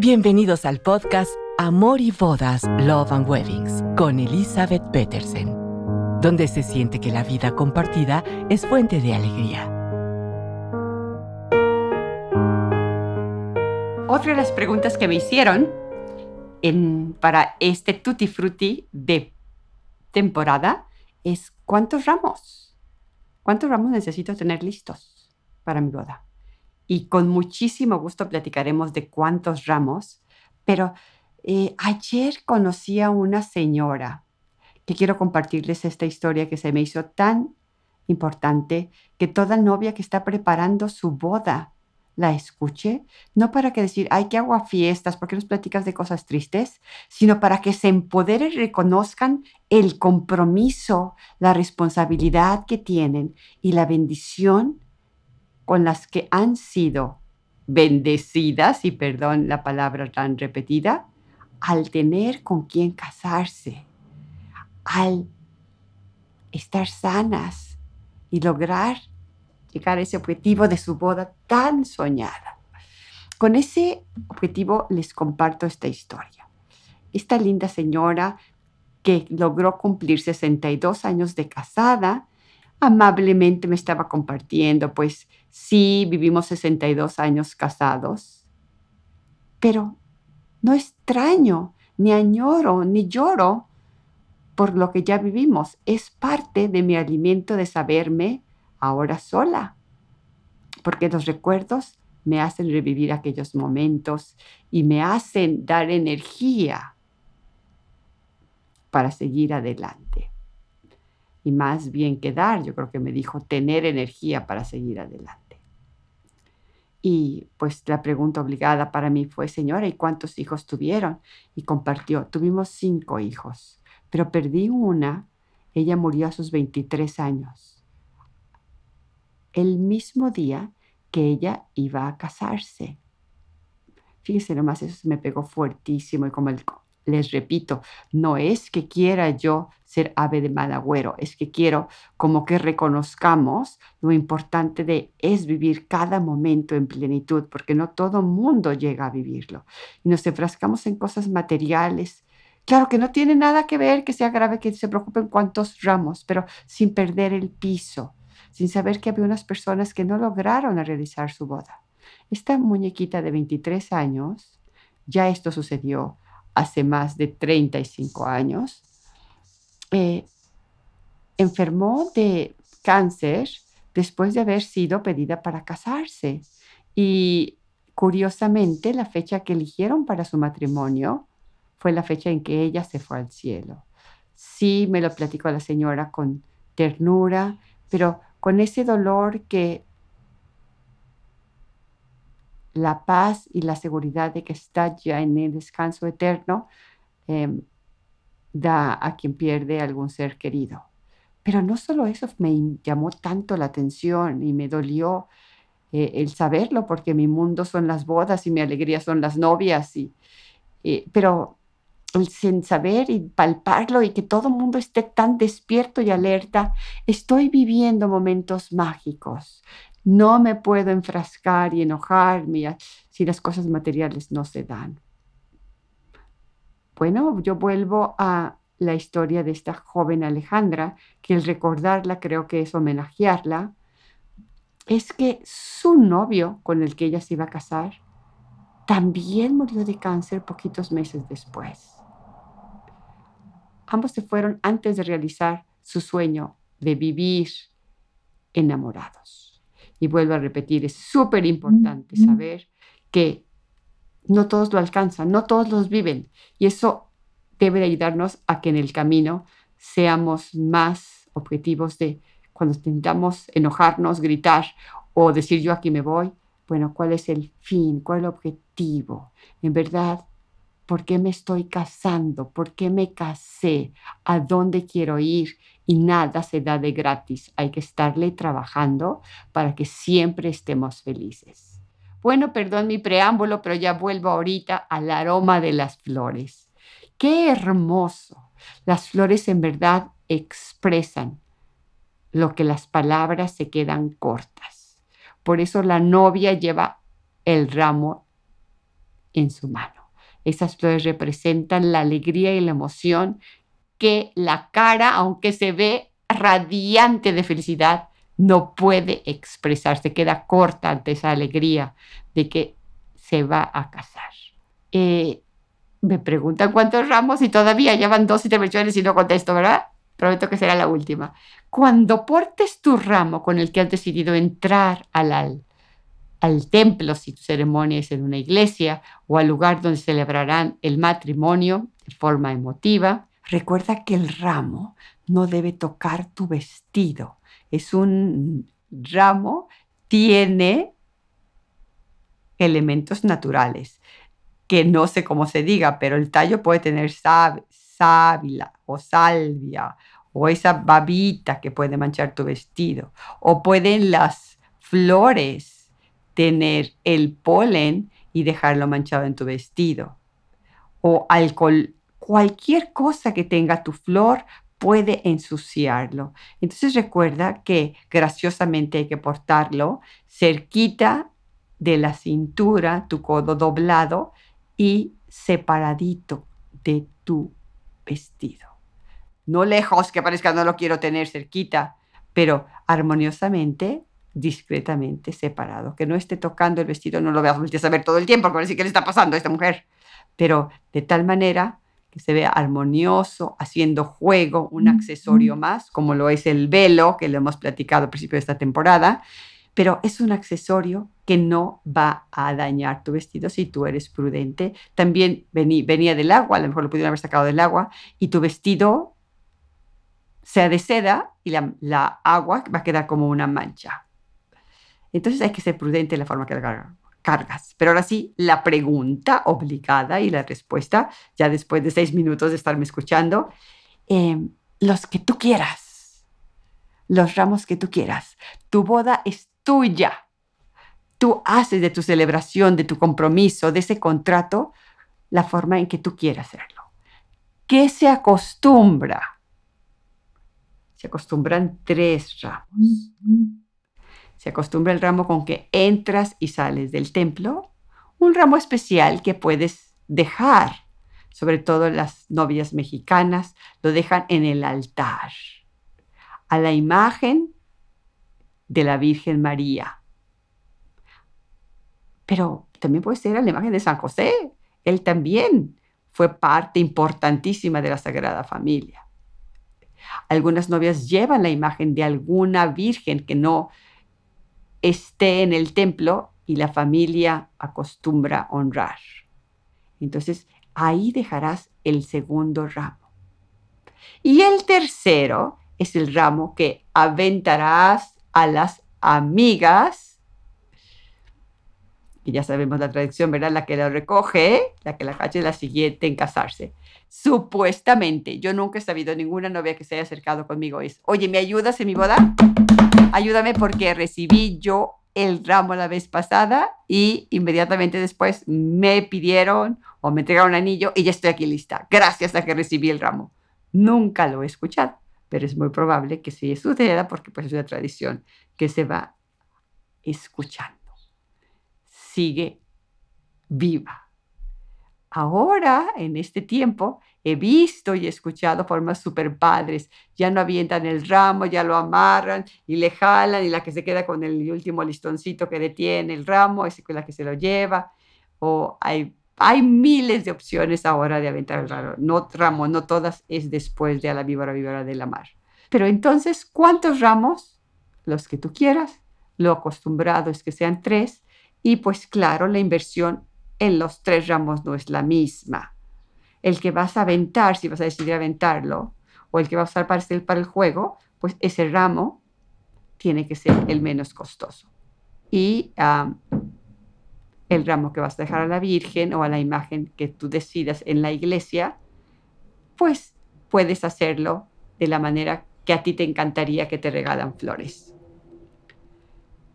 Bienvenidos al podcast Amor y Bodas, Love and Weddings con Elizabeth Petersen, donde se siente que la vida compartida es fuente de alegría. Otra de las preguntas que me hicieron para este Tutti Frutti de temporada es ¿cuántos ramos? ¿Cuántos ramos necesito tener listos para mi boda? Y con muchísimo gusto platicaremos de cuántos ramos, pero eh, ayer conocí a una señora que quiero compartirles esta historia que se me hizo tan importante que toda novia que está preparando su boda la escuche, no para que decir, ay, que hago fiestas, porque nos platicas de cosas tristes, sino para que se empoderen y reconozcan el compromiso, la responsabilidad que tienen y la bendición con las que han sido bendecidas, y perdón la palabra tan repetida, al tener con quien casarse, al estar sanas y lograr llegar a ese objetivo de su boda tan soñada. Con ese objetivo les comparto esta historia. Esta linda señora que logró cumplir 62 años de casada, amablemente me estaba compartiendo, pues sí, vivimos 62 años casados, pero no extraño, ni añoro, ni lloro por lo que ya vivimos. Es parte de mi alimento de saberme ahora sola, porque los recuerdos me hacen revivir aquellos momentos y me hacen dar energía para seguir adelante y más bien que dar, yo creo que me dijo tener energía para seguir adelante. Y pues la pregunta obligada para mí fue, señora, ¿y cuántos hijos tuvieron? Y compartió, tuvimos cinco hijos, pero perdí una, ella murió a sus 23 años, el mismo día que ella iba a casarse. Fíjese nomás, eso me pegó fuertísimo y como el les repito, no es que quiera yo ser ave de mal agüero, es que quiero como que reconozcamos lo importante de es vivir cada momento en plenitud, porque no todo mundo llega a vivirlo. Y nos enfrascamos en cosas materiales. Claro que no tiene nada que ver que sea grave que se preocupen cuántos ramos, pero sin perder el piso, sin saber que había unas personas que no lograron realizar su boda. Esta muñequita de 23 años, ya esto sucedió hace más de 35 años, eh, enfermó de cáncer después de haber sido pedida para casarse. Y curiosamente, la fecha que eligieron para su matrimonio fue la fecha en que ella se fue al cielo. Sí, me lo platicó la señora con ternura, pero con ese dolor que la paz y la seguridad de que está ya en el descanso eterno em, da a quien pierde algún ser querido. Pero no solo eso me llamó tanto la atención y me dolió eh, el saberlo, porque mi mundo son las bodas y mi alegría son las novias, y, eh, pero sin saber y palparlo y que todo el mundo esté tan despierto y alerta, estoy viviendo momentos mágicos. No me puedo enfrascar y enojarme si las cosas materiales no se dan. Bueno, yo vuelvo a la historia de esta joven Alejandra, que el recordarla creo que es homenajearla, es que su novio con el que ella se iba a casar también murió de cáncer poquitos meses después. Ambos se fueron antes de realizar su sueño de vivir enamorados. Y vuelvo a repetir, es súper importante saber que no todos lo alcanzan, no todos los viven. Y eso debe ayudarnos a que en el camino seamos más objetivos de cuando intentamos enojarnos, gritar o decir yo aquí me voy. Bueno, ¿cuál es el fin? ¿Cuál es el objetivo? En verdad, ¿por qué me estoy casando? ¿Por qué me casé? ¿A dónde quiero ir? Y nada se da de gratis. Hay que estarle trabajando para que siempre estemos felices. Bueno, perdón mi preámbulo, pero ya vuelvo ahorita al aroma de las flores. Qué hermoso. Las flores en verdad expresan lo que las palabras se quedan cortas. Por eso la novia lleva el ramo en su mano. Esas flores representan la alegría y la emoción que la cara, aunque se ve radiante de felicidad, no puede expresarse, queda corta ante esa alegría de que se va a casar. Eh, me preguntan cuántos ramos y todavía llevan dos intervenciones y no contesto, ¿verdad? Prometo que será la última. Cuando portes tu ramo con el que has decidido entrar al, al templo, si tu ceremonia es en una iglesia, o al lugar donde celebrarán el matrimonio de forma emotiva, recuerda que el ramo no debe tocar tu vestido. Es un ramo, tiene elementos naturales, que no sé cómo se diga, pero el tallo puede tener sábila o salvia o esa babita que puede manchar tu vestido, o pueden las flores tener el polen y dejarlo manchado en tu vestido, o alcohol, cualquier cosa que tenga tu flor puede ensuciarlo. Entonces recuerda que graciosamente hay que portarlo cerquita de la cintura, tu codo doblado y separadito de tu vestido. No lejos, que parezca no lo quiero tener cerquita, pero armoniosamente, discretamente separado. Que no esté tocando el vestido, no lo veas, a ver todo el tiempo, porque decir qué le está pasando a esta mujer. Pero de tal manera que se vea armonioso, haciendo juego, un accesorio más, como lo es el velo, que lo hemos platicado al principio de esta temporada, pero es un accesorio que no va a dañar tu vestido si tú eres prudente. También venía del agua, a lo mejor lo pudieron haber sacado del agua, y tu vestido sea de seda y la, la agua va a quedar como una mancha. Entonces hay que ser prudente en la forma que Pero ahora sí, la pregunta obligada y la respuesta, ya después de seis minutos de estarme escuchando, em, los que tú quieras, los ramos que tú quieras. Tu boda es tuya. Tú haces de tu celebración, de tu compromiso, de ese contrato, la forma en que tú quieras hacerlo. ¿Qué se acostumbra? Se acostumbran tres ramos se acostumbra el ramo con que entras y sales del templo, un ramo especial que puedes dejar, sobre todo las novias mexicanas, lo dejan en el altar, a la imagen de la Virgen María. Pero también puede ser a la imagen de San José. Él también fue parte importantísima de la Sagrada Familia. Algunas novias llevan la imagen de alguna virgen que no esté en el templo y la familia acostumbra honrar. Entonces, ahí dejarás el segundo ramo. Y el tercero es el ramo que aventarás a las amigas. Y ya sabemos la tradición, ¿verdad? La que lo recoge, la que la cacha es la siguiente en casarse. Supuestamente, yo nunca he sabido ninguna novia que se haya acercado conmigo es, oye, ¿me ayudas en mi boda? ayúdame porque recibí yo el ramo la vez pasada y inmediatamente después me pidieron o me entregaron un anillo y ya estoy aquí lista, gracias a que recibí el ramo. Nunca lo he escuchado, pero es muy probable que sí suceda porque pues es una tradición que se va escuchando. Sigue viva. Ahora, en este tiempo, he visto y escuchado formas super padres. Ya no avientan el ramo, ya lo amarran y le jalan y la que se queda con el último listoncito que detiene el ramo es la que se lo lleva. O hay, hay miles de opciones ahora de aventar el ramo. No ramo, no todas es después de a la víbora víbora de la mar. Pero entonces, ¿cuántos ramos? Los que tú quieras. Lo acostumbrado es que sean tres. Y pues claro, la inversión en los tres ramos no es la misma. El que vas a aventar, si vas a decidir aventarlo, o el que vas a usar para el juego, pues ese ramo tiene que ser el menos costoso. Y el ramo que vas a dejar a la Virgen o a la imagen que tú decidas en la iglesia, pues puedes hacerlo de la manera que a ti te encantaría que te regalan flores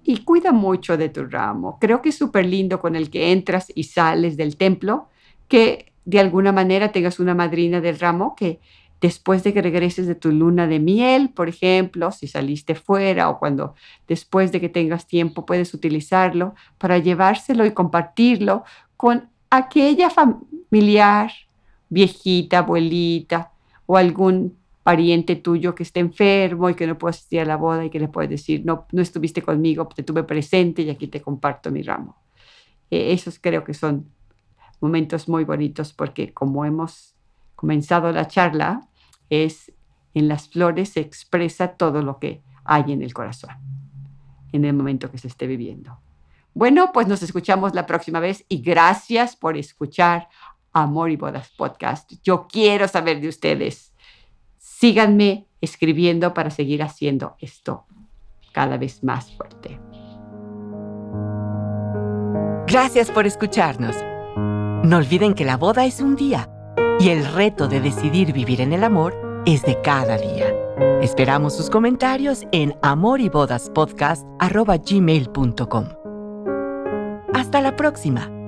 y cuida mucho de tu ramo. Creo que es súper lindo con el que entras y sales del templo, que de alguna manera tengas una madrina del ramo que después de que regreses de tu luna de miel, por ejemplo, si saliste fuera o cuando después de que tengas tiempo puedes utilizarlo para llevárselo y compartirlo con aquella familiar, viejita, abuelita o algún pariente tuyo que esté enfermo y que no puede asistir a la boda y que le puedes decir, no, no estuviste conmigo, te tuve presente y aquí te comparto mi ramo. Eh, esos creo que son momentos muy bonitos porque como hemos comenzado la charla, es en las flores se expresa todo lo que hay en el corazón, en el momento que se esté viviendo. Bueno, pues nos escuchamos la próxima vez y gracias por escuchar Amor y Bodas Podcast. Yo quiero saber de ustedes. Síganme escribiendo para seguir haciendo esto cada vez más fuerte. Gracias por escucharnos. No olviden que la boda es un día y el reto de decidir vivir en el amor es de cada día. Esperamos sus comentarios en amoribodaspodcast.gmail.com. Hasta la próxima.